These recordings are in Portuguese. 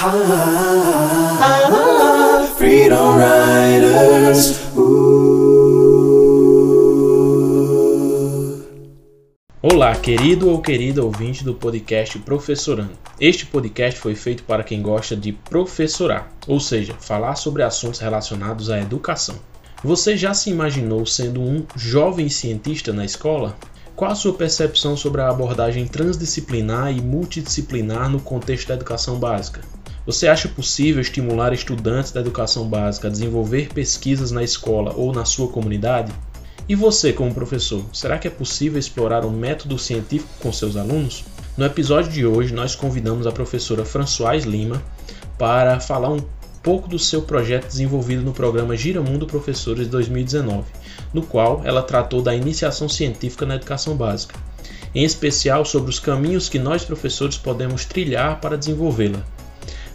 Freedom Riders. Olá, querido ou querida ouvinte do podcast Professorando. Este podcast foi feito para quem gosta de professorar, ou seja, falar sobre assuntos relacionados à educação. Você já se imaginou sendo um jovem cientista na escola? Qual a sua percepção sobre a abordagem transdisciplinar e multidisciplinar no contexto da educação básica? Você acha possível estimular estudantes da educação básica a desenvolver pesquisas na escola ou na sua comunidade? E você, como professor, será que é possível explorar um método científico com seus alunos? No episódio de hoje, nós convidamos a professora Françoise Lima para falar um pouco do seu projeto desenvolvido no programa Gira Mundo Professores 2019, no qual ela tratou da iniciação científica na educação básica, em especial sobre os caminhos que nós professores podemos trilhar para desenvolvê-la.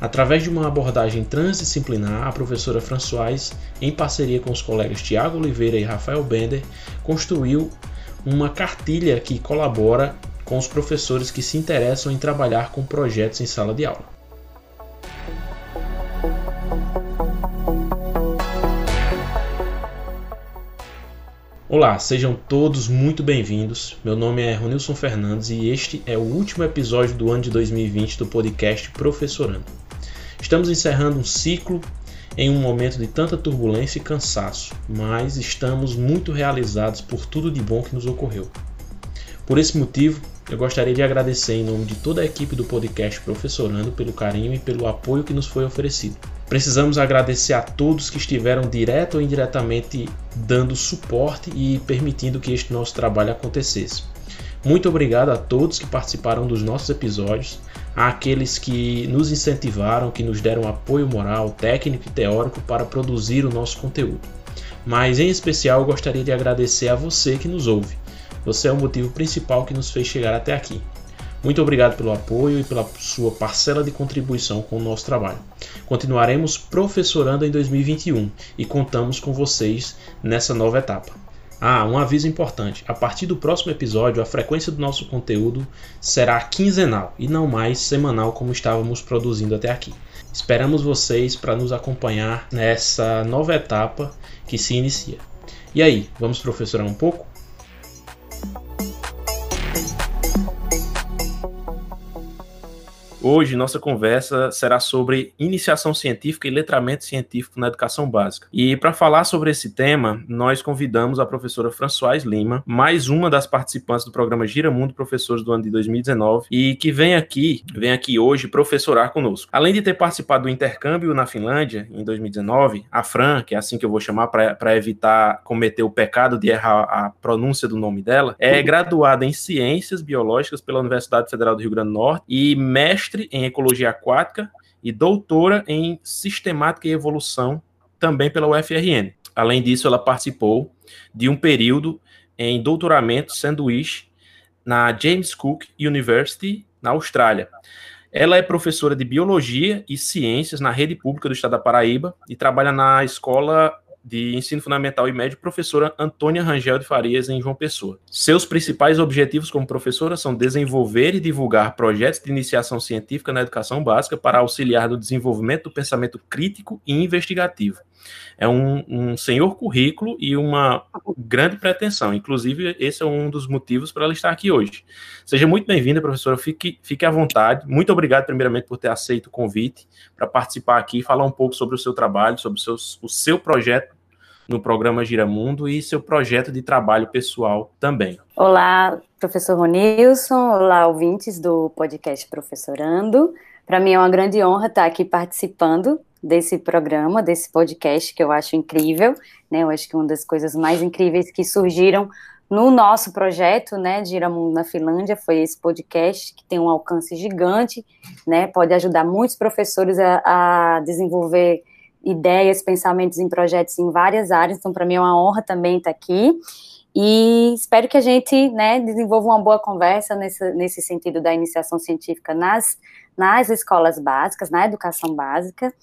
Através de uma abordagem transdisciplinar, a professora Françoise, em parceria com os colegas Tiago Oliveira e Rafael Bender, construiu uma cartilha que colabora com os professores que se interessam em trabalhar com projetos em sala de aula. Olá, sejam todos muito bem-vindos. Meu nome é Ronilson Fernandes e este é o último episódio do ano de 2020 do podcast Professorando. Estamos encerrando um ciclo em um momento de tanta turbulência e cansaço, mas estamos muito realizados por tudo de bom que nos ocorreu. Por esse motivo, eu gostaria de agradecer em nome de toda a equipe do podcast Professorando pelo carinho e pelo apoio que nos foi oferecido. Precisamos agradecer a todos que estiveram direto ou indiretamente dando suporte e permitindo que este nosso trabalho acontecesse. Muito obrigado a todos que participaram dos nossos episódios, àqueles que nos incentivaram, que nos deram apoio moral, técnico e teórico para produzir o nosso conteúdo. Mas em especial eu gostaria de agradecer a você que nos ouve. Você é o motivo principal que nos fez chegar até aqui. Muito obrigado pelo apoio e pela sua parcela de contribuição com o nosso trabalho. Continuaremos professorando em 2021 e contamos com vocês nessa nova etapa. Ah, um aviso importante: a partir do próximo episódio, a frequência do nosso conteúdo será quinzenal e não mais semanal como estávamos produzindo até aqui. Esperamos vocês para nos acompanhar nessa nova etapa que se inicia. E aí, vamos professorar um pouco? Hoje nossa conversa será sobre iniciação científica e letramento científico na educação básica. E para falar sobre esse tema, nós convidamos a professora Françoise Lima, mais uma das participantes do programa Gira Mundo Professores do ano de 2019 e que vem aqui, vem aqui hoje professorar conosco. Além de ter participado do intercâmbio na Finlândia em 2019, a Fran, que é assim que eu vou chamar para evitar cometer o pecado de errar a pronúncia do nome dela, é graduada em Ciências Biológicas pela Universidade Federal do Rio Grande do Norte e mestre mestre em ecologia aquática e doutora em sistemática e evolução também pela UFRN. Além disso, ela participou de um período em doutoramento sanduíche na James Cook University, na Austrália. Ela é professora de biologia e ciências na rede pública do estado da Paraíba e trabalha na escola de ensino fundamental e médio, professora Antônia Rangel de Farias, em João Pessoa. Seus principais objetivos como professora são desenvolver e divulgar projetos de iniciação científica na educação básica para auxiliar no desenvolvimento do pensamento crítico e investigativo. É um, um senhor currículo e uma grande pretensão. Inclusive, esse é um dos motivos para ela estar aqui hoje. Seja muito bem-vinda, professora. Fique, fique à vontade. Muito obrigado, primeiramente, por ter aceito o convite para participar aqui e falar um pouco sobre o seu trabalho, sobre o seu, o seu projeto no programa Giramundo e seu projeto de trabalho pessoal também. Olá, professor Ronilson, olá, ouvintes do podcast Professorando. Para mim é uma grande honra estar aqui participando desse programa, desse podcast que eu acho incrível, né? Eu acho que uma das coisas mais incríveis que surgiram no nosso projeto, né, de Giramundo na Finlândia, foi esse podcast que tem um alcance gigante, né? Pode ajudar muitos professores a, a desenvolver ideias, pensamentos em projetos em várias áreas, então para mim é uma honra também estar aqui. E espero que a gente né, desenvolva uma boa conversa nesse, nesse sentido da iniciação científica nas, nas escolas básicas, na educação básica.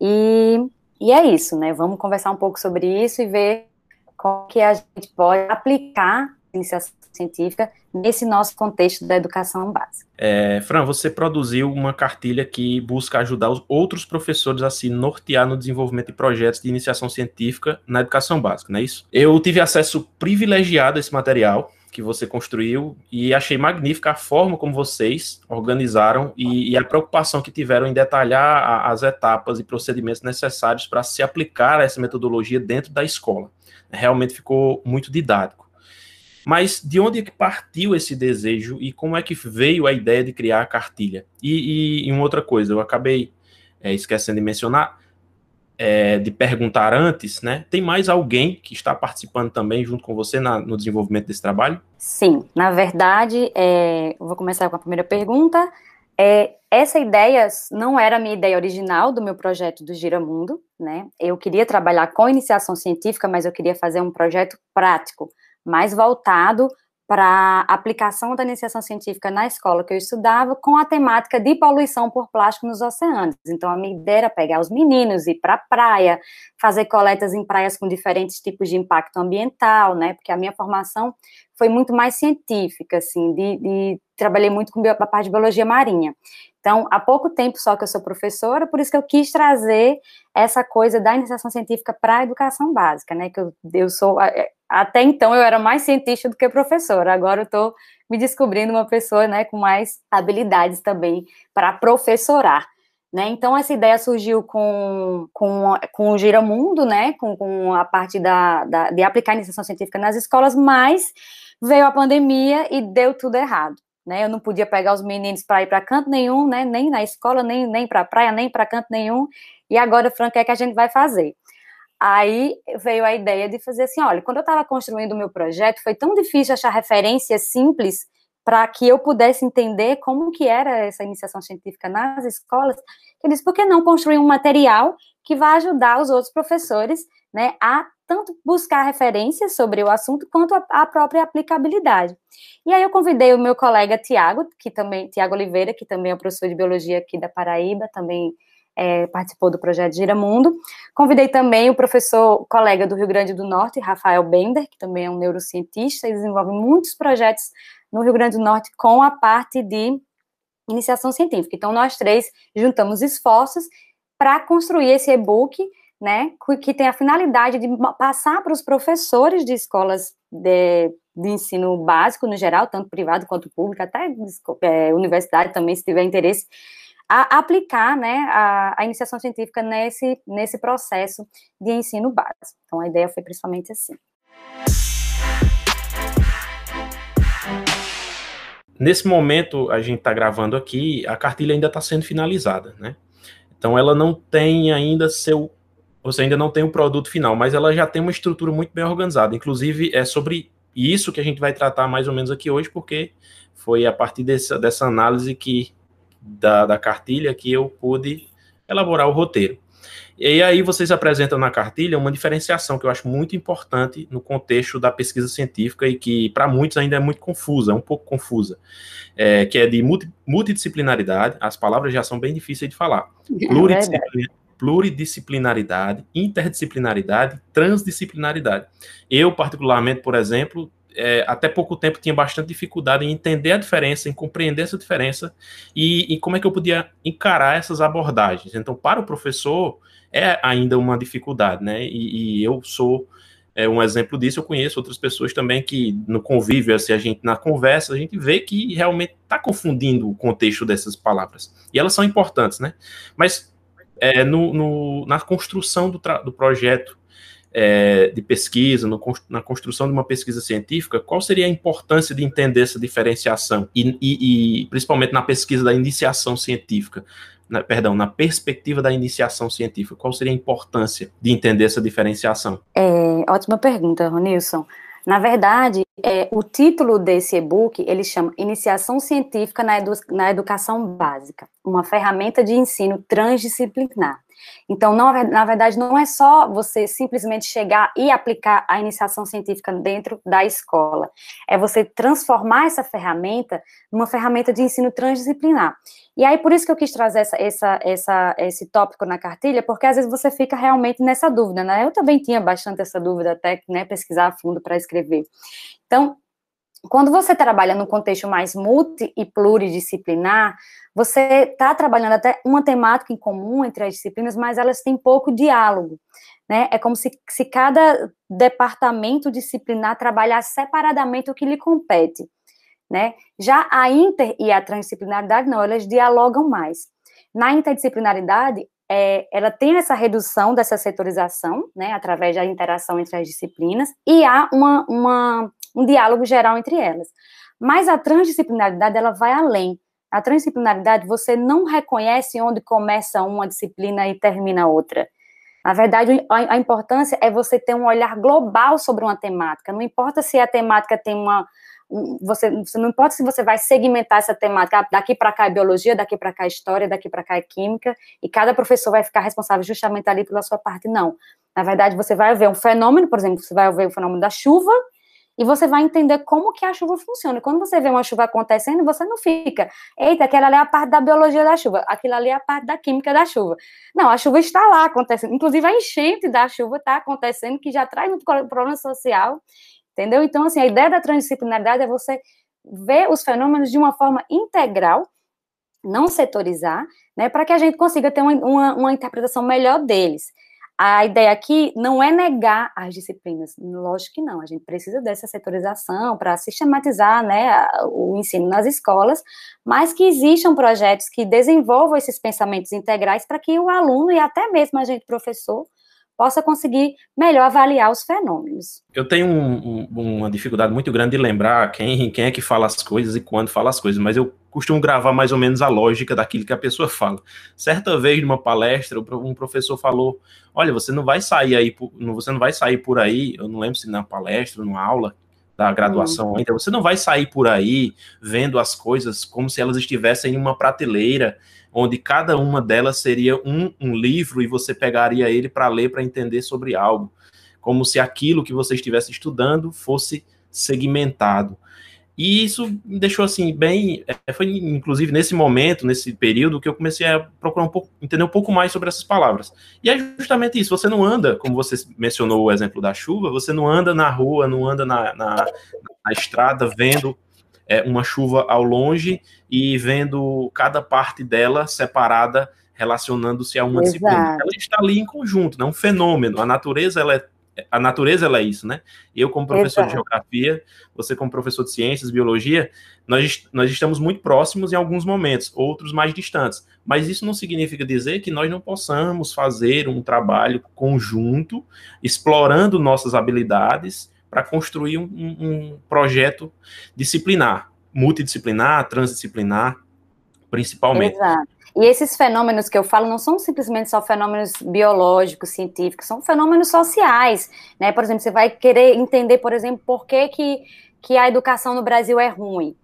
E, e é isso, né? Vamos conversar um pouco sobre isso e ver como que a gente pode aplicar a iniciação científica nesse nosso contexto da educação básica. É, Fran, você produziu uma cartilha que busca ajudar os outros professores a se nortear no desenvolvimento de projetos de iniciação científica na educação básica, não é isso? Eu tive acesso privilegiado a esse material, que você construiu e achei magnífica a forma como vocês organizaram e, e a preocupação que tiveram em detalhar a, as etapas e procedimentos necessários para se aplicar essa metodologia dentro da escola. Realmente ficou muito didático. Mas de onde é que partiu esse desejo e como é que veio a ideia de criar a cartilha? E, e, e uma outra coisa, eu acabei é, esquecendo de mencionar, é, de perguntar antes, né? Tem mais alguém que está participando também junto com você na, no desenvolvimento desse trabalho? Sim, na verdade, é, vou começar com a primeira pergunta. É, essa ideia não era a minha ideia original do meu projeto do Giramundo, né? Eu queria trabalhar com iniciação científica, mas eu queria fazer um projeto prático, mais voltado para aplicação da iniciação científica na escola que eu estudava com a temática de poluição por plástico nos oceanos. Então, a minha ideia era pegar os meninos, ir para a praia, fazer coletas em praias com diferentes tipos de impacto ambiental, né? Porque a minha formação foi muito mais científica, assim, de, de trabalhei muito com a parte de biologia marinha. Então, há pouco tempo só que eu sou professora, por isso que eu quis trazer essa coisa da iniciação científica para a educação básica, né? Que eu, eu sou é, até então eu era mais cientista do que professora, agora eu estou me descobrindo uma pessoa né, com mais habilidades também para professorar. Né? Então, essa ideia surgiu com, com, com o Giramundo, né? com, com a parte da, da, de aplicar a iniciação científica nas escolas, mas veio a pandemia e deu tudo errado. Né? Eu não podia pegar os meninos para ir para canto nenhum, né? nem na escola, nem, nem para praia, nem para canto nenhum. E agora, que é que a gente vai fazer? Aí veio a ideia de fazer assim: olha, quando eu estava construindo o meu projeto, foi tão difícil achar referências simples para que eu pudesse entender como que era essa iniciação científica nas escolas, que eu disse, por que não construir um material que vai ajudar os outros professores né, a tanto buscar referências sobre o assunto quanto a, a própria aplicabilidade. E aí eu convidei o meu colega Tiago, que também, Tiago Oliveira, que também é professor de biologia aqui da Paraíba, também é, participou do projeto Giramundo. Convidei também o professor colega do Rio Grande do Norte, Rafael Bender, que também é um neurocientista e desenvolve muitos projetos no Rio Grande do Norte com a parte de iniciação científica. Então, nós três juntamos esforços para construir esse e-book, né, que tem a finalidade de passar para os professores de escolas de, de ensino básico, no geral, tanto privado quanto público, até é, universidade também, se tiver interesse, a aplicar né, a, a, iniciação científica nesse, nesse processo de ensino básico. Então, a ideia foi principalmente assim. Nesse momento, a gente está gravando aqui, a cartilha ainda está sendo finalizada, né? Então, ela não tem ainda seu. Você ainda não tem o produto final, mas ela já tem uma estrutura muito bem organizada. Inclusive, é sobre isso que a gente vai tratar mais ou menos aqui hoje, porque foi a partir dessa, dessa análise que da, da cartilha que eu pude elaborar o roteiro. E aí vocês apresentam na cartilha uma diferenciação que eu acho muito importante no contexto da pesquisa científica e que para muitos ainda é muito confusa, é um pouco confusa, é, que é de multidisciplinaridade, as palavras já são bem difíceis de falar. É pluridisciplinaridade, interdisciplinaridade, transdisciplinaridade. Eu, particularmente, por exemplo, é, até pouco tempo tinha bastante dificuldade em entender a diferença, em compreender essa diferença e, e, como é que eu podia encarar essas abordagens. Então, para o professor, é ainda uma dificuldade, né? E, e eu sou é, um exemplo disso. Eu conheço outras pessoas também que no convívio, assim, a gente na conversa, a gente vê que realmente está confundindo o contexto dessas palavras. E elas são importantes, né? Mas é, no, no, na construção do, do projeto é, de pesquisa, no, na construção de uma pesquisa científica, qual seria a importância de entender essa diferenciação? E, e, e principalmente na pesquisa da iniciação científica, na, perdão, na perspectiva da iniciação científica, qual seria a importância de entender essa diferenciação? É, ótima pergunta, Ronilson. Na verdade, é, o título desse e-book, ele chama Iniciação Científica na, edu na Educação Básica, uma ferramenta de ensino transdisciplinar. Então, não, na verdade, não é só você simplesmente chegar e aplicar a iniciação científica dentro da escola. É você transformar essa ferramenta numa ferramenta de ensino transdisciplinar. E aí, por isso que eu quis trazer essa, essa, essa, esse tópico na cartilha, porque às vezes você fica realmente nessa dúvida, né? Eu também tinha bastante essa dúvida até, né, pesquisar a fundo para escrever. Então, quando você trabalha num contexto mais multi e pluridisciplinar, você está trabalhando até uma temática em comum entre as disciplinas, mas elas têm pouco diálogo. Né? É como se, se cada departamento disciplinar trabalhasse separadamente o que lhe compete. Né? Já a inter e a transdisciplinaridade, não, elas dialogam mais. Na interdisciplinaridade, é, ela tem essa redução dessa setorização, né, através da interação entre as disciplinas, e há uma, uma, um diálogo geral entre elas. Mas a transdisciplinaridade, ela vai além. A transdisciplinaridade, você não reconhece onde começa uma disciplina e termina outra. Na verdade, a, importância é você ter um olhar global sobre uma temática. Não importa se a temática tem uma, você, você, não importa se você vai segmentar essa temática, daqui para cá é biologia, daqui para cá é história, daqui para cá é química, e cada professor vai ficar responsável justamente ali pela sua parte, não. Na verdade, você vai ver um fenômeno, por exemplo, você vai ver o fenômeno da chuva, e você vai entender como que a chuva funciona. E quando você vê uma chuva acontecendo, você não fica, eita, aquela ali é a parte da biologia da chuva, aquilo ali é a parte da química da chuva. Não, a chuva está lá acontecendo. Inclusive, a enchente da chuva está acontecendo, que já traz um problema social entendeu? Então, assim, a ideia da transdisciplinaridade é você ver os fenômenos de uma forma integral, não setorizar, né, para que a gente consiga ter uma, uma, uma, interpretação melhor deles. A ideia aqui não é negar as disciplinas, lógico que não, a gente precisa dessa setorização para sistematizar né, o ensino nas escolas, mas que existam projetos que desenvolvam esses pensamentos integrais para que o aluno e até mesmo a gente, professor, possa conseguir melhor avaliar os fenômenos. Eu tenho um, um, uma dificuldade muito grande de lembrar quem, quem é que fala as coisas e quando fala as coisas, mas eu costumo gravar mais ou menos a lógica daquilo que a pessoa fala. Certa vez, numa palestra, um professor falou: Olha, você não vai sair aí, você não vai sair por aí, eu não lembro se na palestra, numa aula, da graduação ainda, você não vai sair por aí vendo as coisas como se elas estivessem em uma prateleira onde cada uma delas seria um, um livro e você pegaria ele para ler, para entender sobre algo, como se aquilo que você estivesse estudando fosse segmentado. E isso me deixou assim bem, é, foi inclusive nesse momento, nesse período que eu comecei a procurar um pouco, entender um pouco mais sobre essas palavras. E é justamente isso, você não anda, como você mencionou o exemplo da chuva, você não anda na rua, não anda na, na, na estrada vendo é, uma chuva ao longe e vendo cada parte dela separada, relacionando-se a uma Exato. disciplina. Ela está ali em conjunto, é um fenômeno. A natureza ela é a natureza ela é isso, né? Eu como professor Exato. de geografia, você como professor de ciências, biologia, nós, nós estamos muito próximos em alguns momentos, outros mais distantes. Mas isso não significa dizer que nós não possamos fazer um trabalho conjunto, explorando nossas habilidades para construir um, um, projeto disciplinar, multidisciplinar, transdisciplinar, principalmente. Exato. E esses fenômenos que eu falo não são simplesmente só fenômenos biológicos, científicos, são fenômenos sociais, né? Por exemplo, você vai querer entender, por exemplo, por que, que, que a educação no Brasil é ruim.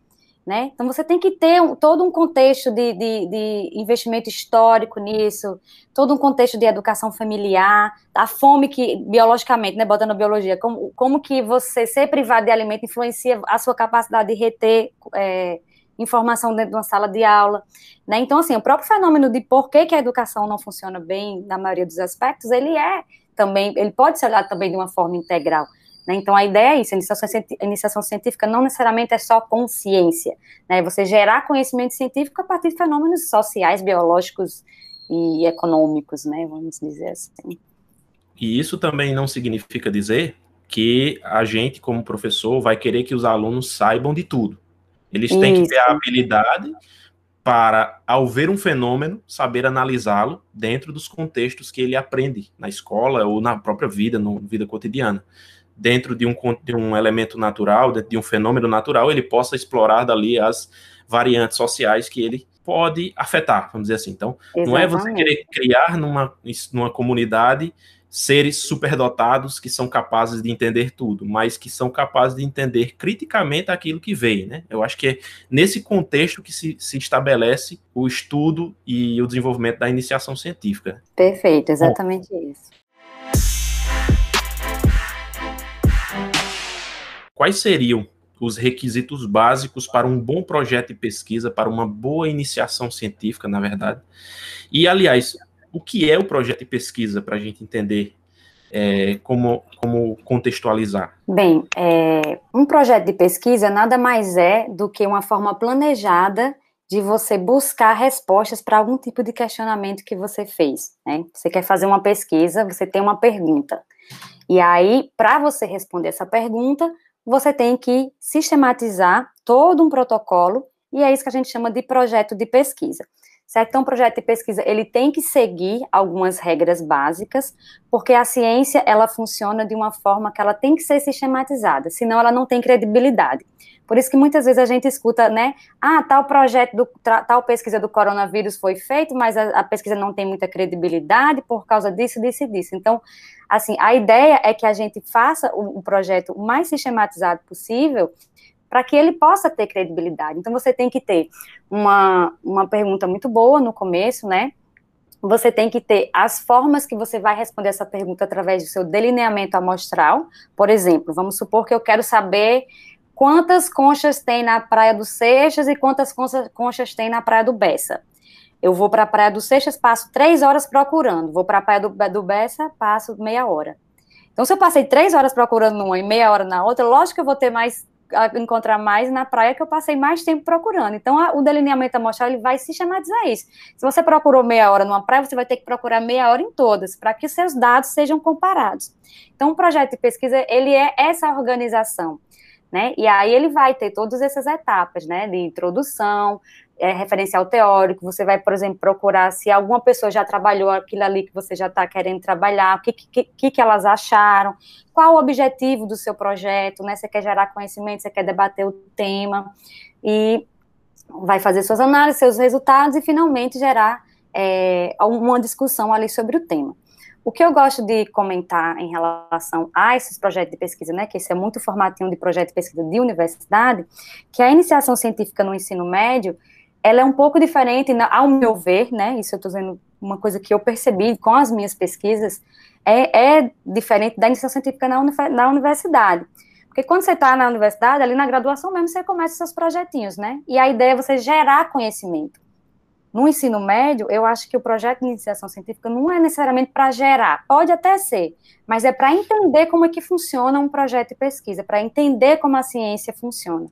Né? Então você tem que ter um, todo um contexto de, de, de, investimento histórico nisso, todo um contexto de educação familiar, a fome que, biologicamente, né, botando a biologia, como, como que você ser privado de alimento influencia a sua capacidade de reter é, informação dentro de uma sala de aula, né? Então, assim, o próprio fenômeno de por que, que a educação não funciona bem na maioria dos aspectos, ele é também, ele pode ser olhado também de uma forma integral. Né? Então, a ideia é isso, a iniciação, a iniciação, científica não necessariamente é só consciência, né? você gerar conhecimento científico a partir de fenômenos sociais, biológicos e econômicos, né? vamos dizer assim. E isso também não significa dizer que a gente, como professor, vai querer que os alunos saibam de tudo. Eles têm isso. que ter a habilidade para, ao ver um fenômeno, saber analisá-lo dentro dos contextos que ele aprende na escola ou na própria vida, na vida cotidiana dentro de um, de um elemento natural, dentro de um fenômeno natural, ele possa explorar dali as variantes sociais que ele pode afetar, vamos dizer assim. Então, Exatamente. não é você querer criar numa, numa comunidade seres superdotados que são capazes de entender tudo, mas que são capazes de entender criticamente aquilo que veio, né? Eu acho que é nesse contexto que se, se estabelece o estudo e o desenvolvimento da iniciação científica. Perfeito, exatamente Bom, isso. quais seriam os requisitos básicos para um bom projeto de pesquisa, para uma boa iniciação científica, na verdade. E, aliás, o que é o projeto de pesquisa, para a gente entender É, como, como contextualizar? Bem, é, um projeto de pesquisa nada mais é do que uma forma planejada de você buscar respostas para algum tipo de questionamento que você fez. Né? Você quer fazer uma pesquisa, você tem uma pergunta. E aí, para você responder essa pergunta, você tem que sistematizar todo um protocolo, e é isso que a gente chama de projeto de pesquisa. Certo? Então, o projeto de pesquisa, ele tem que seguir algumas regras básicas, porque a ciência, ela funciona de uma forma que ela tem que ser sistematizada, senão ela não tem credibilidade. Por isso que muitas vezes a gente escuta, né, ah, tal projeto, do, tal pesquisa do coronavírus foi feito, mas a, a pesquisa não tem muita credibilidade por causa disso, disso e disso. Então, assim, a ideia é que a gente faça o, o projeto o mais sistematizado possível, para que ele possa ter credibilidade. Então, você tem que ter uma, uma pergunta muito boa no começo, né? Você tem que ter as formas que você vai responder essa pergunta através do seu delineamento amostral. Por exemplo, vamos supor que eu quero saber quantas conchas tem na Praia do Seixas e quantas conchas tem na Praia do Bessa. Eu vou para a Praia do Seixas, passo três horas procurando. Vou para a Praia do, do Bessa, passo meia hora. Então, se eu passei três horas procurando numa e meia hora na outra, lógico que eu vou ter mais encontrar mais na praia que eu passei mais tempo procurando. Então, a, o delineamento amostral ele vai sistematizar isso. Se você procurou meia hora numa praia, você vai ter que procurar meia hora em todas, para que seus dados sejam comparados. Então, o projeto de pesquisa, ele é essa organização, né? E aí ele vai ter todas essas etapas, né? De introdução, é, referencial teórico, você vai, por exemplo, procurar se alguma pessoa já trabalhou aquilo ali que você já está querendo trabalhar, o que, que, que elas acharam, qual o objetivo do seu projeto, né? Você quer gerar conhecimento, você quer debater o tema, e vai fazer suas análises, seus resultados, e finalmente gerar é, uma discussão ali sobre o tema. O que eu gosto de comentar em relação a esses projetos de pesquisa, né, que esse é muito formatinho de projeto de pesquisa de universidade, que a iniciação científica no ensino médio, ela é um pouco diferente, ao meu ver, né? Isso eu estou dizendo uma coisa que eu percebi com as minhas pesquisas, é, é diferente da iniciação científica na, na universidade. Porque quando você está na universidade, ali na graduação mesmo, você começa seus projetinhos, né? E a ideia é você gerar conhecimento. No ensino médio, eu acho que o projeto de iniciação científica não é necessariamente para gerar, pode até ser, mas é para entender como é que funciona um projeto de pesquisa, para entender como a ciência funciona.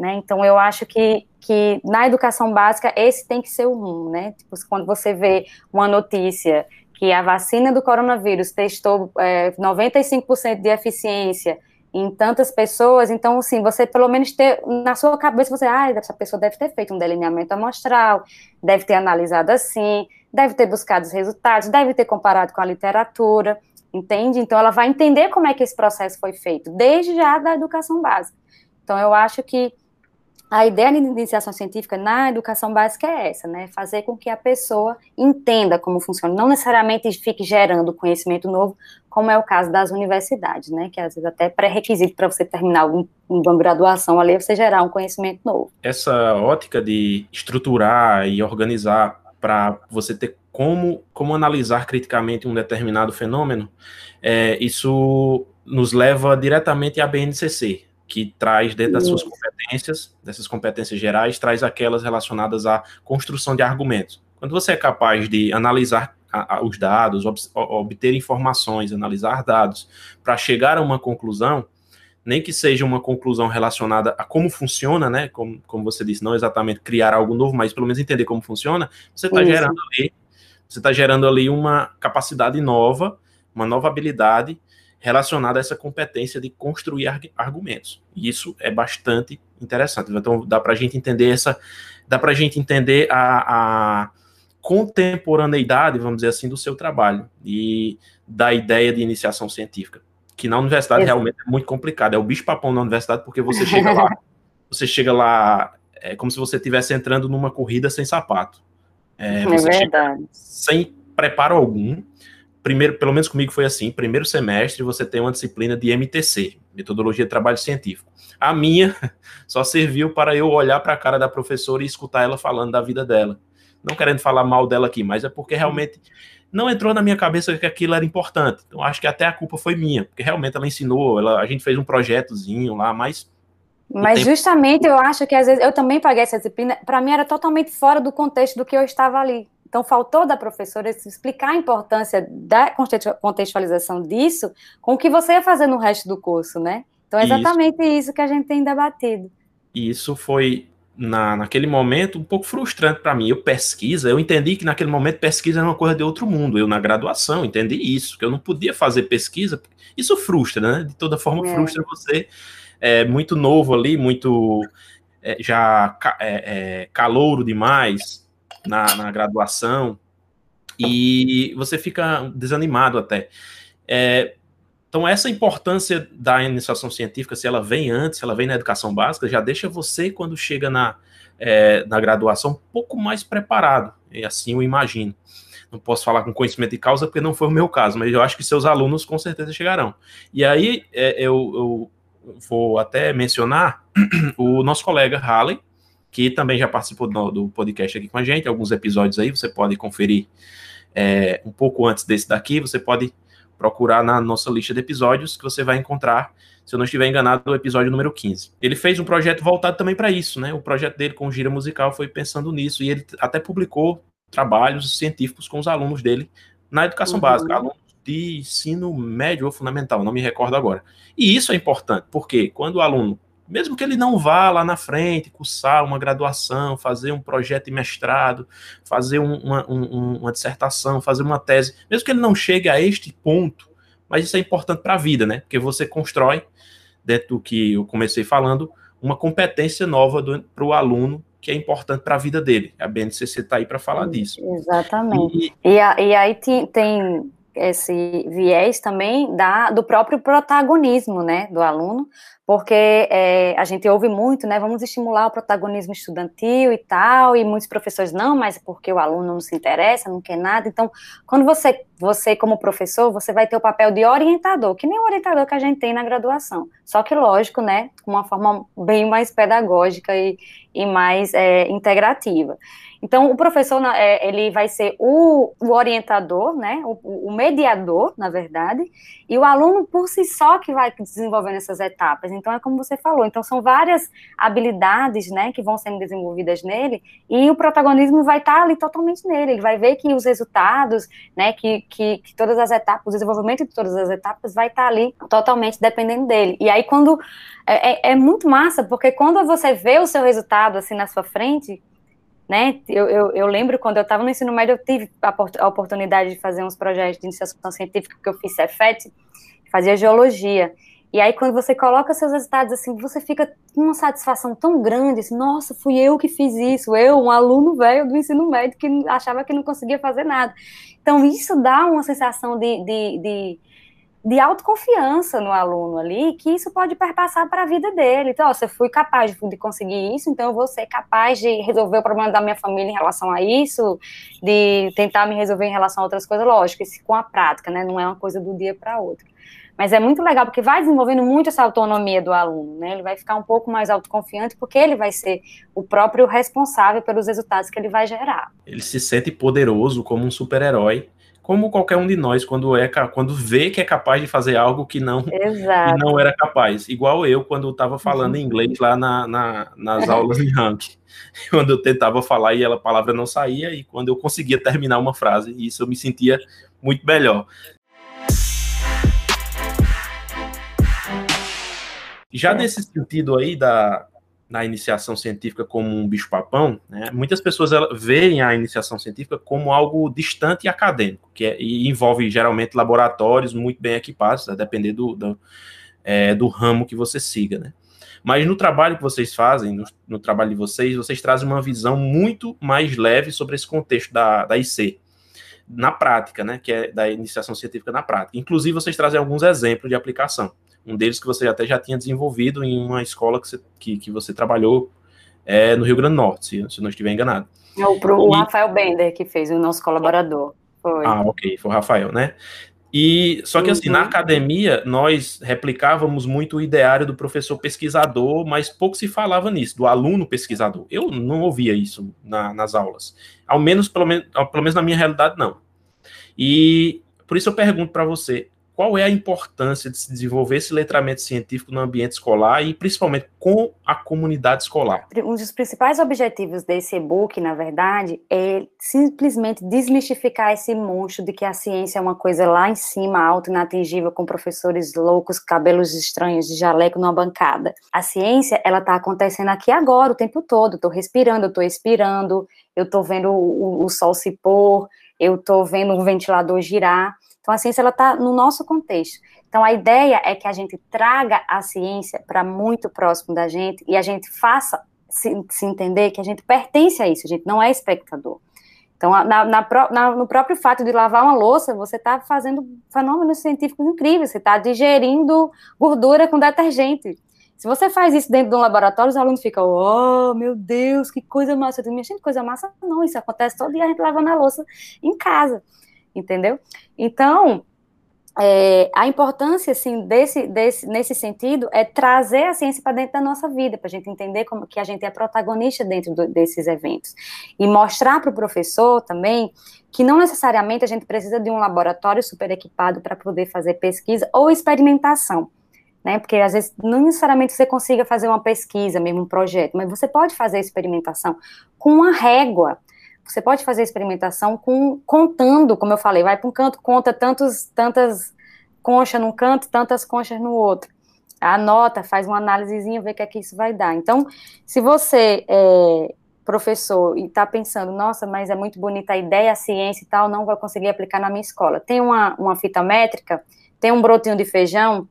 Né? Então, eu acho que, que na educação básica esse tem que ser o rumo, né? Tipo, quando você vê uma notícia que a vacina do coronavírus testou é, 95% de eficiência em tantas pessoas, então, assim, você pelo menos ter na sua cabeça, você, ah, essa pessoa deve ter feito um delineamento amostral, deve ter analisado assim, deve ter buscado os resultados, deve ter comparado com a literatura, entende? Então, ela vai entender como é que esse processo foi feito, desde já da educação básica. Então, eu acho que a ideia de iniciação científica na educação básica é essa, né? Fazer com que a pessoa entenda como funciona, não necessariamente fique gerando conhecimento novo, como é o caso das universidades, né? Que às vezes até é pré-requisito para você terminar algum, uma graduação ali, é você gerar um conhecimento novo. Essa ótica de estruturar e organizar para você ter como, como analisar criticamente um determinado fenômeno, é, isso nos leva diretamente à BNCC, que traz dentro das suas competências, dessas competências gerais, traz aquelas relacionadas à construção de argumentos. Quando você é capaz de analisar os dados, obter informações, analisar dados, para chegar a uma conclusão, nem que seja uma conclusão relacionada a como funciona, né? Como, como você disse, não exatamente criar algo novo, mas pelo menos entender como funciona, você está gerando ali, você está gerando ali uma capacidade nova, uma nova habilidade relacionada a essa competência de construir argumentos. E isso é bastante interessante. Então, dá para a gente entender essa, dá para a gente entender a, a, contemporaneidade, vamos dizer assim, do seu trabalho e da ideia de iniciação científica, que na universidade Exato. realmente é muito complicado. É o bicho papão na universidade porque você chega lá, você chega lá é como se você estivesse entrando numa corrida sem sapato. É, é verdade. Sem preparo algum primeiro, pelo menos comigo foi assim, primeiro semestre você tem uma disciplina de MTC, Metodologia de Trabalho Científico. A minha só serviu para eu olhar para a cara da professora e escutar ela falando da vida dela. Não querendo falar mal dela aqui, mas é porque realmente não entrou na minha cabeça que aquilo era importante. Então acho que até a culpa foi minha, porque realmente ela ensinou, ela, a gente fez um projetozinho lá, mas mas justamente eu acho que às vezes eu também paguei essa disciplina, para mim era totalmente fora do contexto do que eu estava ali Então, faltou da professora explicar a importância da contextualização disso com o que você ia fazer no resto do curso, né? Então, é exatamente isso, isso que a gente tem debatido. E isso foi, na, naquele momento, um pouco frustrante para mim. Eu pesquisa, eu entendi que naquele momento pesquisa era uma coisa de outro mundo. Eu, na graduação, entendi isso, que eu não podia fazer pesquisa. Isso frustra, né? De toda forma, é. frustra você. É muito novo ali, muito é, já é, é, calouro demais na, na, graduação e você fica desanimado até. É, então, essa importância da iniciação científica, se ela vem antes, se ela vem na educação básica, já deixa você, quando chega na, é, na graduação, um pouco mais preparado. E assim eu imagino. Não posso falar com conhecimento de causa, porque não foi o meu caso, mas eu acho que seus alunos com certeza chegarão. E aí, é, eu, eu vou até mencionar o nosso colega Halley, que também já participou do, do, podcast aqui com a gente, alguns episódios aí, você pode conferir é, um pouco antes desse daqui, você pode procurar na nossa lista de episódios, que você vai encontrar, se eu não estiver enganado, o episódio número 15. Ele fez um projeto voltado também para isso, né? O projeto dele com o Gira Musical foi pensando nisso, e ele até publicou trabalhos científicos com os alunos dele na educação uhum. básica, alunos de ensino médio ou fundamental, não me recordo agora. E isso é importante, porque quando o aluno, mesmo que ele não vá lá na frente, cursar uma graduação, fazer um projeto de mestrado, fazer uma, um, uma dissertação, fazer uma tese, mesmo que ele não chegue a este ponto, mas isso é importante para a vida, né? Porque você constrói, dentro do que eu comecei falando, uma competência nova para o aluno que é importante para a vida dele. A BNCC está aí para falar disso. Exatamente. E, e, e aí tem, tem esse viés também da, do próprio protagonismo, né, do aluno, porque é, a gente ouve muito, né, vamos estimular o protagonismo estudantil e tal, e muitos professores não, mas porque o aluno não se interessa, não quer nada, então, quando você, você como professor, você vai ter o papel de orientador, que nem o orientador que a gente tem na graduação, só que lógico, né, com uma forma bem mais pedagógica e, e mais é, integrativa. Então, o professor, é, ele vai ser o, o orientador, né, o, o, mediador, na verdade, e o aluno por si só que vai desenvolvendo essas etapas. Então, é como você falou, então são várias habilidades, né, que vão sendo desenvolvidas nele, e o protagonismo vai estar ali totalmente nele, ele vai ver que os resultados, né, que, que, que todas as etapas, o desenvolvimento de todas as etapas vai estar ali totalmente dependendo dele. E aí, quando, é, é, é muito massa, porque quando você vê o seu resultado, assim, na sua frente, né? Eu, eu, eu, lembro quando eu estava no ensino médio, eu tive a, a, oportunidade de fazer uns projetos de iniciação científica que eu fiz Cefet, fazia geologia. E aí, quando você coloca seus resultados assim, você fica com uma satisfação tão grande, assim, nossa, fui eu que fiz isso, eu, um aluno velho do ensino médio que achava que não conseguia fazer nada. Então, isso dá uma sensação de, de, de de autoconfiança no aluno ali, que isso pode perpassar para a vida dele. Então, se eu fui capaz de, de, conseguir isso, então eu vou ser capaz de resolver o problema da minha família em relação a isso, de tentar me resolver em relação a outras coisas, lógico, isso com a prática, né? Não é uma coisa do dia para outro. Mas é muito legal, porque vai desenvolvendo muito essa autonomia do aluno, né? Ele vai ficar um pouco mais autoconfiante, porque ele vai ser o próprio responsável pelos resultados que ele vai gerar. Ele se sente poderoso como um super-herói como qualquer um de nós quando é quando vê que é capaz de fazer algo que não que não era capaz. Igual eu quando estava falando uhum. inglês lá na, na nas aulas de rank, quando eu tentava falar e a palavra não saía e quando eu conseguia terminar uma frase, isso eu me sentia muito melhor. Já é. nesse sentido aí da, na iniciação científica como um bicho-papão, né, muitas pessoas veem a iniciação científica como algo distante e acadêmico, que é, e envolve geralmente laboratórios muito bem equipados, a depender do, do, é, do, ramo que você siga. Né. Mas no trabalho que vocês fazem, no, no, trabalho de vocês, vocês trazem uma visão muito mais leve sobre esse contexto da, da IC, na prática, né, que é da iniciação científica na prática. Inclusive, vocês trazem alguns exemplos de aplicação. Um deles que você até já tinha desenvolvido em uma escola que você, que, que você trabalhou é, no Rio Grande do Norte, se, se não estiver enganado. É o, pro, e... o Rafael Bender, que fez o nosso colaborador. Foi. Ah, ok, foi o Rafael, né? E só que assim, uhum. na academia, nós replicávamos muito o ideário do professor pesquisador, mas pouco se falava nisso, do aluno pesquisador. Eu não ouvia isso na, nas aulas. Ao menos, pelo menos, pelo menos na minha realidade, não. E por isso eu pergunto para você, qual é a importância de se desenvolver esse letramento científico no ambiente escolar e principalmente com a comunidade escolar? Um dos principais objetivos desse e-book, na verdade, é simplesmente desmistificar esse monstro de que a ciência é uma coisa lá em cima, alta, inatingível, com professores loucos, cabelos estranhos de jaleco numa bancada. A ciência, ela está acontecendo aqui agora, o tempo todo. Estou respirando, estou expirando, eu estou vendo o, o sol se pôr, eu estou vendo o ventilador girar. Então, a ciência está no nosso contexto. Então, a ideia é que a gente traga a ciência para muito próximo da gente e a gente faça se, se, entender que a gente pertence a isso, a gente não é espectador. Então, na, na, na, no próprio fato de lavar uma louça, você está fazendo fenômenos científicos incríveis, você está digerindo gordura com detergente. Se você faz isso dentro de um laboratório, os alunos ficam, oh, meu Deus, que coisa massa. Eu digo, gente, coisa massa não, isso acontece todo dia a gente lavando a louça em casa, entendeu? Então, é, a importância, assim, desse, desse, nesse sentido, é trazer a ciência para dentro da nossa vida, para a gente entender como que a gente é protagonista dentro do, desses eventos. E mostrar para o professor também que não necessariamente a gente precisa de um laboratório super equipado para poder fazer pesquisa ou experimentação né? Porque às vezes não necessariamente você consiga fazer uma pesquisa, mesmo um projeto, mas você pode fazer experimentação com uma régua. Você pode fazer experimentação com contando, como eu falei, vai para um canto, conta tantos, tantas conchas num canto, tantas conchas no outro. Anota, faz uma análisezinha, vê o que é que isso vai dar. Então, se você é professor e está pensando, nossa, mas é muito bonita a ideia, a ciência e tal, não vou conseguir aplicar na minha escola. Tem uma, uma fita métrica, tem um brotinho de feijão,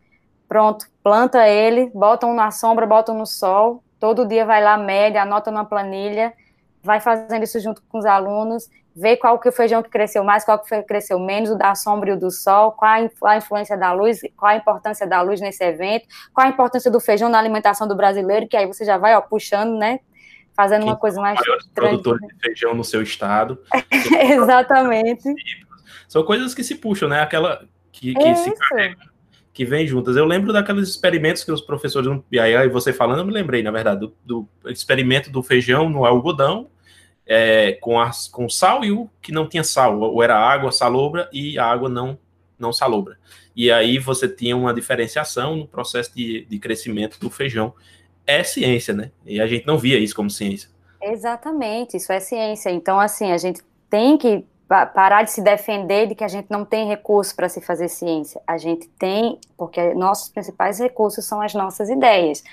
Pronto, planta ele, botam na sombra, botam no sol, todo dia vai lá, mede, anota na planilha, vai fazendo isso junto com os alunos, vê qual que é o feijão que cresceu mais, qual que cresceu menos, o da sombra e o do sol, qual a influência da luz, qual a importância da luz nesse evento, qual a importância do feijão na alimentação do brasileiro, que aí você já vai ó, puxando, né, fazendo Quem uma coisa mais... produtores de feijão no seu estado. Exatamente. São coisas que se puxam, né, aquela que, que se carregam que vêm juntas. Eu lembro daqueles experimentos que os professores, e aí você falando, eu me lembrei, na verdade, do, do experimento do feijão no algodão, é, com, as, com sal e o que não tinha sal, ou era água salobra e a água não, não salobra. E aí você tinha uma diferenciação no processo de, de crescimento do feijão. É ciência, né? E a gente não via isso como ciência. Exatamente, isso é ciência. Então, assim, a gente tem que parar de se defender de que a gente não tem recurso para se fazer ciência. A gente tem, porque nossos principais recursos são as nossas ideias.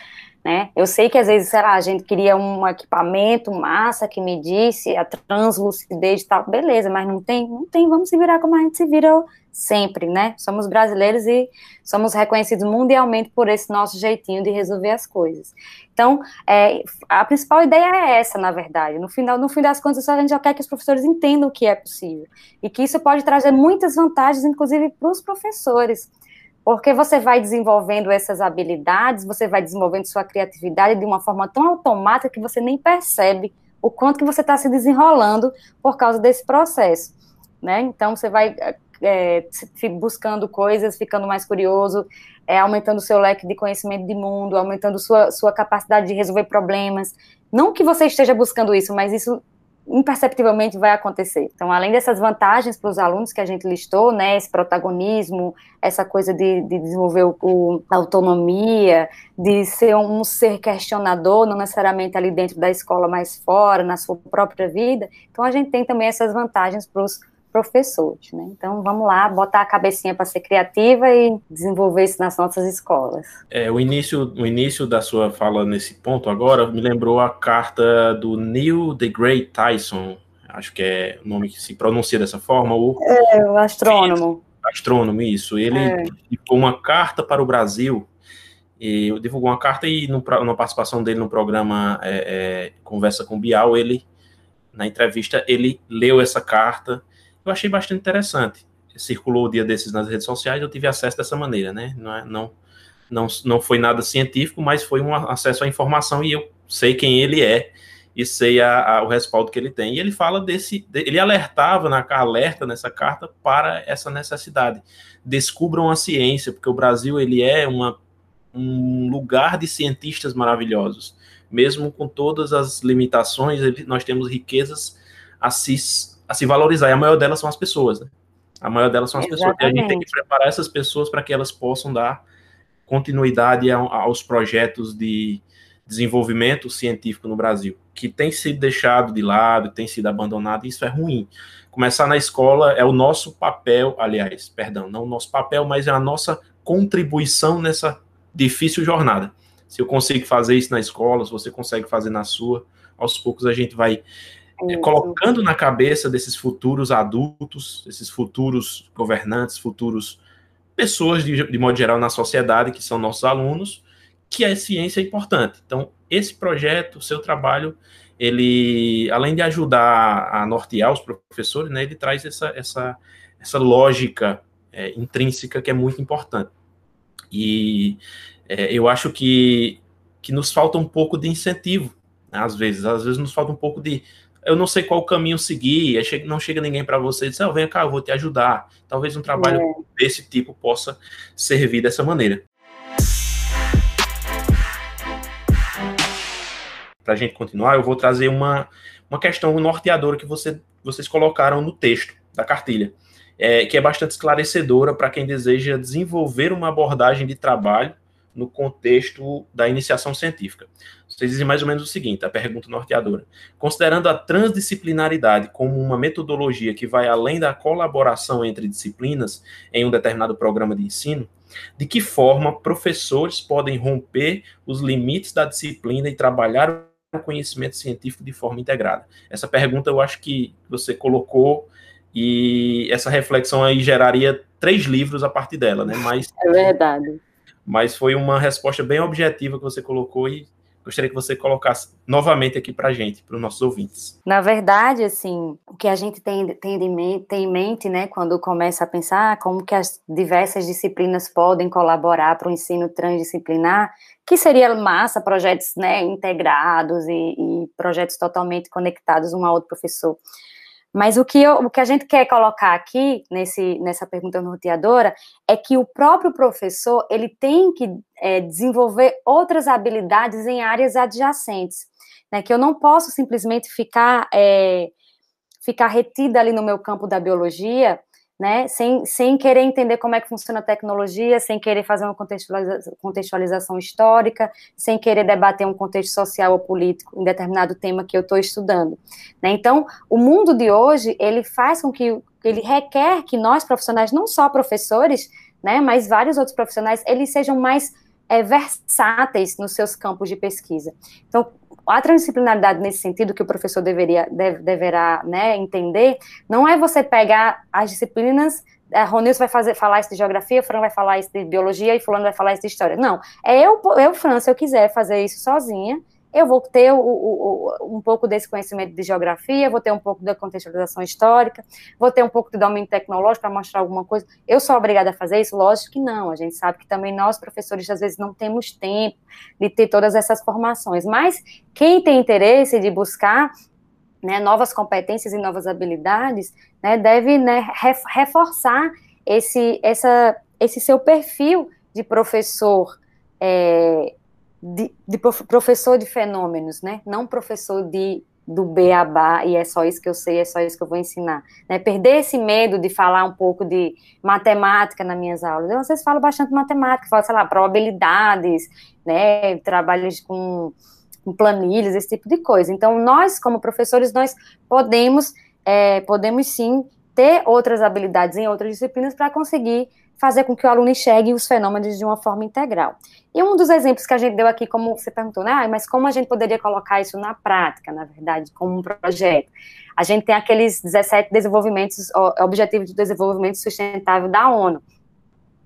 Né? Eu sei que às vezes, sei lá, a gente queria um equipamento massa que medisse a translucidez e tal, beleza, mas não tem, não tem, vamos se virar como a gente se vira sempre, né? Somos brasileiros e somos reconhecidos mundialmente por esse nosso jeitinho de resolver as coisas. Então, é, a principal ideia é essa, na verdade. No final, no fim das contas, a gente já quer que os professores entendam o que é possível e que isso pode trazer muitas vantagens, inclusive para os professores, porque você vai desenvolvendo essas habilidades, você vai desenvolvendo sua criatividade de uma forma tão automática que você nem percebe o quanto que você está se desenrolando por causa desse processo. Né? Então, você vai é, buscando coisas, ficando mais curioso, é, aumentando seu leque de conhecimento de mundo, aumentando sua, sua capacidade de resolver problemas. Não que você esteja buscando isso, mas isso imperceptivelmente vai acontecer. Então, além dessas vantagens para os alunos que a gente listou, né, esse protagonismo, essa coisa de, de desenvolver o, o, a autonomia, de ser um, ser questionador, não necessariamente ali dentro da escola, mas fora, na sua própria vida. Então, a gente tem também essas vantagens para os professores, né? Então vamos lá, botar a cabecinha para ser criativa e desenvolver isso nas nossas escolas. É, o início, o início da sua fala nesse ponto agora me lembrou a carta do Neil deGrasse Tyson, acho que é o nome que se pronuncia dessa forma, o, é, o astrônomo. Astrônomo, isso. Ele é. divulgou uma carta para o Brasil e divulgou uma carta e no, na participação dele no programa é, é, Conversa com Bial, ele na entrevista ele leu essa carta eu achei bastante interessante. Circulou o dia desses nas redes sociais, eu tive acesso dessa maneira, né? Não, é, não, não, não foi nada científico, mas foi um acesso à informação e eu sei quem ele é e sei a, a, o respaldo que ele tem. E ele fala desse, ele alertava na alerta nessa carta para essa necessidade. Descubram a ciência, porque o Brasil ele é uma, um lugar de cientistas maravilhosos. Mesmo com todas as limitações, ele, nós temos riquezas a se a se valorizar, e a maior delas são as pessoas, né? A maior delas são as Exatamente. pessoas. E a gente tem que preparar essas pessoas para que elas possam dar continuidade aos projetos de desenvolvimento científico no Brasil, que tem sido deixado de lado, tem sido abandonado, e isso é ruim. Começar na escola é o nosso papel, aliás, perdão, não o nosso papel, mas é a nossa contribuição nessa difícil jornada. Se eu consigo fazer isso na escola, se você consegue fazer na sua, aos poucos a gente vai é, colocando na cabeça desses futuros adultos, esses futuros governantes, futuros pessoas de, de modo geral na sociedade que são nossos alunos, que a ciência é importante. Então, esse projeto, o seu trabalho, ele, além de ajudar a nortear os professores, né, ele traz essa, essa, essa lógica é, intrínseca que é muito importante. E é, eu acho que, que nos falta um pouco de incentivo, né, às vezes. Às vezes nos falta um pouco de. Eu não sei qual caminho seguir, não chega ninguém para você e diz: oh, vem cá, eu vou te ajudar. Talvez um trabalho é. desse tipo possa servir dessa maneira. Para a gente continuar, eu vou trazer uma, uma questão norteadora que você, vocês colocaram no texto da cartilha, é, que é bastante esclarecedora para quem deseja desenvolver uma abordagem de trabalho no contexto da iniciação científica. Vocês dizem mais ou menos o seguinte, a pergunta norteadora. Considerando a transdisciplinaridade como uma metodologia que vai além da colaboração entre disciplinas em um determinado programa de ensino, de que forma professores podem romper os limites da disciplina e trabalhar o conhecimento científico de forma integrada? Essa pergunta eu acho que você colocou e essa reflexão aí geraria três livros a partir dela, né? Mas é verdade. Mas foi uma resposta bem objetiva que você colocou e gostaria que você colocasse novamente aqui para a gente, para os nossos ouvintes. Na verdade, assim, o que a gente tem, tem, tem em mente, né, quando começa a pensar como que as diversas disciplinas podem colaborar para o ensino transdisciplinar, que seria massa, projetos né, integrados e, e projetos totalmente conectados um ao outro professor. Mas o que, eu, o que a gente quer colocar aqui nesse, nessa pergunta norteadora é que o próprio professor ele tem que é, desenvolver outras habilidades em áreas adjacentes, né? Que eu não posso simplesmente ficar é, ficar retida ali no meu campo da biologia né, sem, sem querer entender como é que funciona a tecnologia, sem querer fazer uma contextualização, histórica, sem querer debater um contexto social ou político em determinado tema que eu estou estudando. Né? Então, o mundo de hoje, ele faz com que, ele requer que nós profissionais, não só professores, né, mas vários outros profissionais, eles sejam mais é, versáteis nos seus campos de pesquisa. Então, a transdisciplinaridade nesse sentido que o professor deveria, deve, deverá né, entender, não é você pegar as disciplinas, a Ronilson vai fazer, falar isso de geografia, Fran vai falar isso de biologia e fulano vai falar isso de história. Não, é eu, eu Fran, se eu quiser fazer isso sozinha, eu vou ter o, o, um pouco desse conhecimento de geografia, vou ter um pouco da contextualização histórica, vou ter um pouco de domínio tecnológico para mostrar alguma coisa. Eu sou obrigada a fazer isso? Lógico que não. A gente sabe que também nós, professores, às vezes não temos tempo de ter todas essas formações. Mas quem tem interesse de buscar né, novas competências e novas habilidades, né, deve né, reforçar esse, essa, esse seu perfil de professor é, de, de professor de fenômenos, né? Não professor de do beabá e é só isso que eu sei, é só isso que eu vou ensinar. Né? Perder esse medo de falar um pouco de matemática nas minhas aulas. Eu, às vezes, falo bastante matemática, falo, sei lá, probabilidades, né? trabalhos com, com planilhas, esse tipo de coisa. Então, nós, como professores, nós podemos, é, podemos sim ter outras habilidades em outras disciplinas para conseguir fazer com que o aluno enxergue os fenômenos de uma forma integral. E um dos exemplos que a gente deu aqui, como você perguntou, né, ah, mas como a gente poderia colocar isso na prática, na verdade, como um projeto? A gente tem aqueles 17 desenvolvimentos, Objetivos de Desenvolvimento Sustentável da ONU,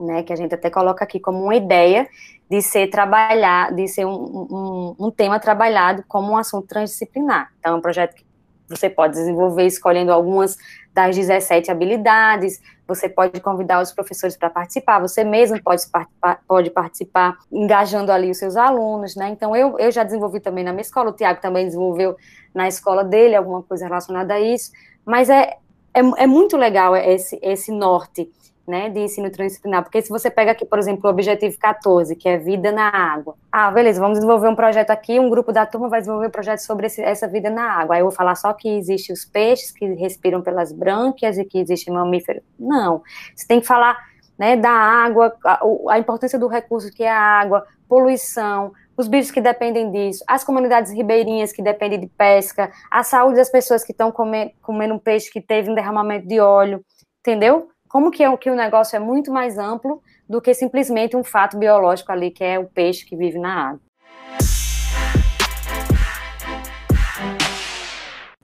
né, que a gente até coloca aqui como uma ideia de ser trabalhar, de ser um, um, um tema trabalhado como um assunto transdisciplinar. Então, é um projeto que você pode desenvolver escolhendo algumas das 17 habilidades, você pode convidar os professores para participar, você mesmo pode participar, pode participar engajando ali os seus alunos, né? Então, eu, eu já desenvolvi também na minha escola, o Tiago também desenvolveu na escola dele alguma coisa relacionada a isso, mas é, é, é muito legal esse, esse norte, né, de ensino transdisciplinar, porque se você pega aqui, por exemplo, o objetivo 14, que é vida na água. Ah, beleza, vamos desenvolver um projeto aqui, um grupo da turma vai desenvolver um projeto sobre esse, essa vida na água. Aí eu vou falar só que existe os peixes que respiram pelas brânquias e que existe mamífero. Não, você tem que falar, né, da água, a, a importância do recurso que é a água, poluição, os bichos que dependem disso, as comunidades ribeirinhas que dependem de pesca, a saúde das pessoas que estão comendo, comendo um peixe que teve um derramamento de óleo, entendeu? Como que, é, que o negócio é muito mais amplo do que simplesmente um fato biológico ali, que é o peixe que vive na água.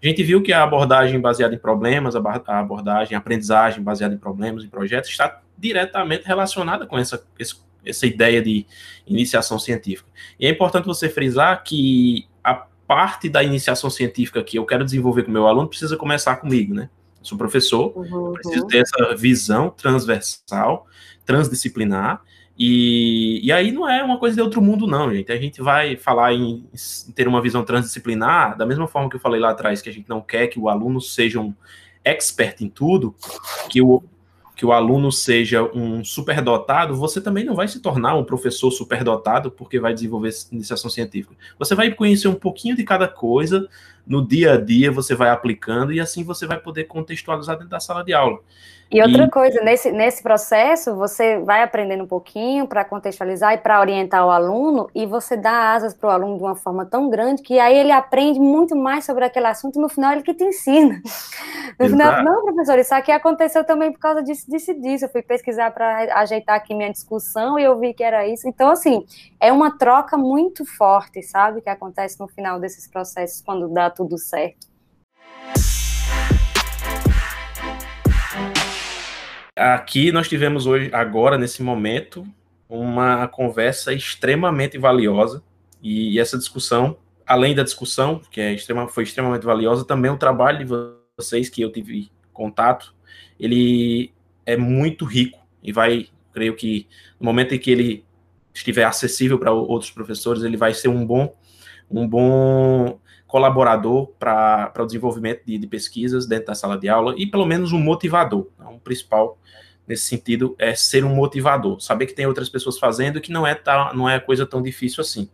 A gente viu que a abordagem baseada em problemas, a abordagem, a aprendizagem baseada em problemas e projetos está diretamente relacionada com essa, essa ideia de iniciação científica. E é importante você frisar que a parte da iniciação científica que eu quero desenvolver com meu aluno precisa começar comigo, né? Sou professor, uhum, preciso uhum. ter essa visão transversal, transdisciplinar, e, e aí não é uma coisa de outro mundo, não, gente. A gente vai falar em, em, ter uma visão transdisciplinar, da mesma forma que eu falei lá atrás, que a gente não quer que o aluno seja um expert em tudo, que o, que o aluno seja um superdotado, você também não vai se tornar um professor superdotado porque vai desenvolver iniciação científica. Você vai conhecer um pouquinho de cada coisa, no dia a dia você vai aplicando e assim você vai poder contextualizar dentro da sala de aula. E outra e... coisa, nesse, nesse processo, você vai aprendendo um pouquinho para contextualizar e para orientar o aluno, e você dá asas para o aluno de uma forma tão grande que aí ele aprende muito mais sobre aquele assunto, no final ele que te ensina. No Exato. final, não, professor, isso aqui aconteceu também por causa disso, disso disso. Eu fui pesquisar para ajeitar aqui minha discussão e eu vi que era isso. Então, assim, é uma troca muito forte, sabe, que acontece no final desses processos, quando dá tudo certo. Aqui nós tivemos hoje, agora, nesse momento, uma conversa extremamente valiosa. E essa discussão, além da discussão, que é extrema, foi extremamente valiosa, também o trabalho de vocês, que eu tive contato, ele é muito rico e vai, creio que no momento em que ele estiver acessível para outros professores, ele vai ser um bom, um bom colaborador para o desenvolvimento de, de, pesquisas dentro da sala de aula e pelo menos um motivador. Né? Um principal nesse sentido é ser um motivador, saber que tem outras pessoas fazendo que não é, tá, não é coisa tão difícil assim.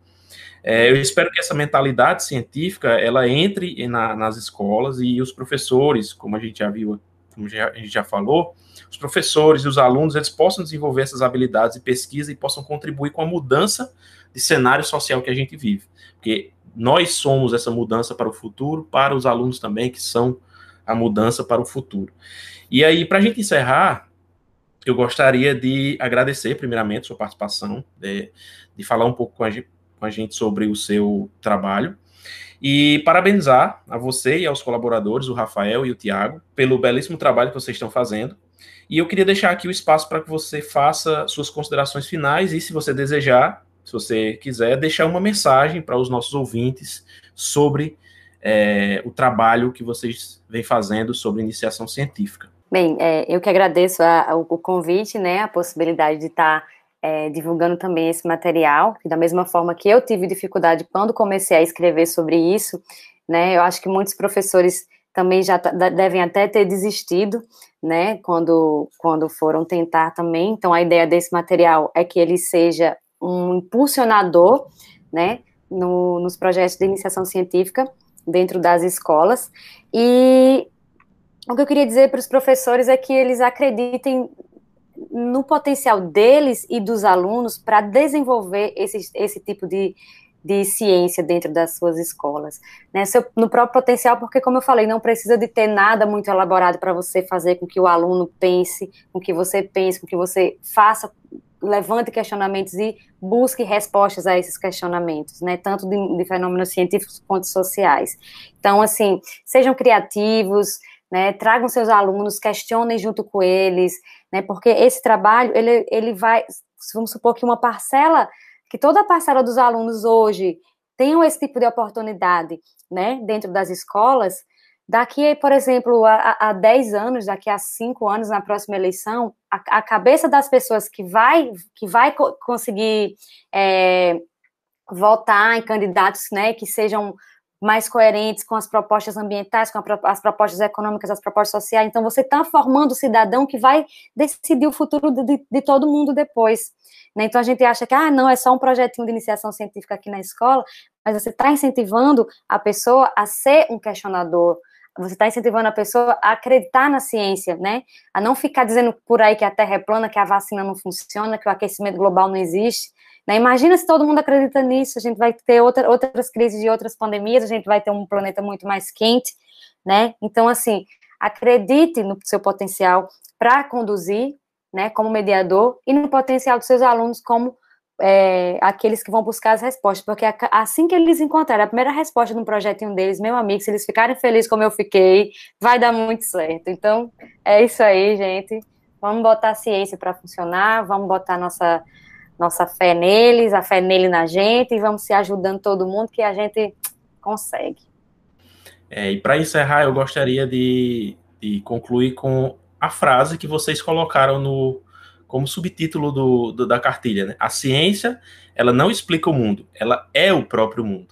É, eu espero que essa mentalidade científica ela entre na, nas escolas e os professores, como a gente já viu, como já, a gente já falou, os professores e os alunos eles possam desenvolver essas habilidades de pesquisa e possam contribuir com a mudança de cenário social que a gente vive, porque nós somos essa mudança para o futuro, para os alunos também, que são a mudança para o futuro. E aí, para a gente encerrar, eu gostaria de agradecer, primeiramente, sua participação, de, de falar um pouco com a, gente, com a gente sobre o seu trabalho. E parabenizar a você e aos colaboradores, o Rafael e o Tiago, pelo belíssimo trabalho que vocês estão fazendo. E eu queria deixar aqui o espaço para que você faça suas considerações finais e, se você desejar, se você quiser, deixar uma mensagem para os nossos ouvintes sobre é, o trabalho que vocês vêm fazendo sobre iniciação científica. Bem, é, eu que agradeço a, a, o convite, né, a possibilidade de estar tá, é, divulgando também esse material, da mesma forma que eu tive dificuldade quando comecei a escrever sobre isso, né, eu acho que muitos professores também já devem até ter desistido, né, quando, quando foram tentar também. Então, a ideia desse material é que ele seja um impulsionador, né, no, nos projetos de iniciação científica dentro das escolas. E o que eu queria dizer para os professores é que eles acreditem no potencial deles e dos alunos para desenvolver esse, esse tipo de, de ciência dentro das suas escolas. Né? Seu, no próprio potencial, porque, como eu falei, não precisa de ter nada muito elaborado para você fazer com que o aluno pense, com que você pense, com que você faça levante questionamentos e busque respostas a esses questionamentos, né, tanto de, de fenômenos científicos quanto sociais. Então, assim, sejam criativos, né, tragam seus alunos, questionem junto com eles, né, porque esse trabalho, ele, ele vai, vamos supor que uma parcela, que toda a parcela dos alunos hoje tenham esse tipo de oportunidade, né, dentro das escolas, Daqui, por exemplo, a, a 10 anos, daqui a 5 anos, na próxima eleição, a, a cabeça das pessoas que vai, que vai co conseguir é, votar em candidatos né, que sejam mais coerentes com as propostas ambientais, com as propostas econômicas, as propostas sociais. Então, você está formando o cidadão que vai decidir o futuro de, de todo mundo depois. Né? Então, a gente acha que, ah, não, é só um projetinho de iniciação científica aqui na escola, mas você está incentivando a pessoa a ser um questionador, você está incentivando a pessoa a acreditar na ciência, né? A não ficar dizendo por aí que a Terra é plana, que a vacina não funciona, que o aquecimento global não existe. Né? Imagina se todo mundo acredita nisso, a gente vai ter outra, outras crises de outras pandemias, a gente vai ter um planeta muito mais quente, né? Então, assim, acredite no seu potencial para conduzir, né, como mediador, e no potencial dos seus alunos como é, aqueles que vão buscar as respostas, porque assim que eles encontrarem a primeira resposta no projetinho deles, meu amigo, se eles ficarem felizes como eu fiquei, vai dar muito certo. Então, é isso aí, gente. Vamos botar a ciência para funcionar, vamos botar nossa nossa fé neles, a fé nele na gente, e vamos se ajudando todo mundo que a gente consegue. É, e para encerrar, eu gostaria de, de, concluir com a frase que vocês colocaram no como subtítulo do, do, da cartilha. Né? A ciência, ela não explica o mundo, ela é o próprio mundo.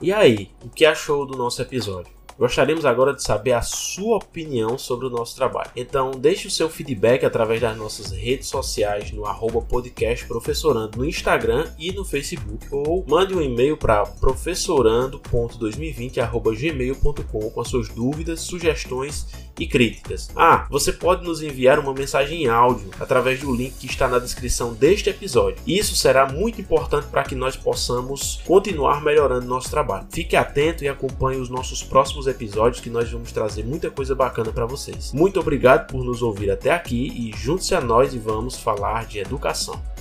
E aí, o que achou do nosso episódio? Gostaríamos agora de saber a sua opinião sobre o nosso trabalho. Então, deixe o seu feedback através das nossas redes sociais no arroba podcast professorando no Instagram e no Facebook ou mande um e-mail para professorando.2020@gmail.com com as suas dúvidas, sugestões e críticas. Ah, você pode nos enviar uma mensagem em áudio através do link que está na descrição deste episódio. Isso será muito importante para que nós possamos continuar melhorando nosso trabalho. Fique atento e acompanhe os nossos próximos episódios que nós vamos trazer muita coisa bacana para vocês. Muito obrigado por nos ouvir até aqui e junte-se a nós e vamos falar de educação.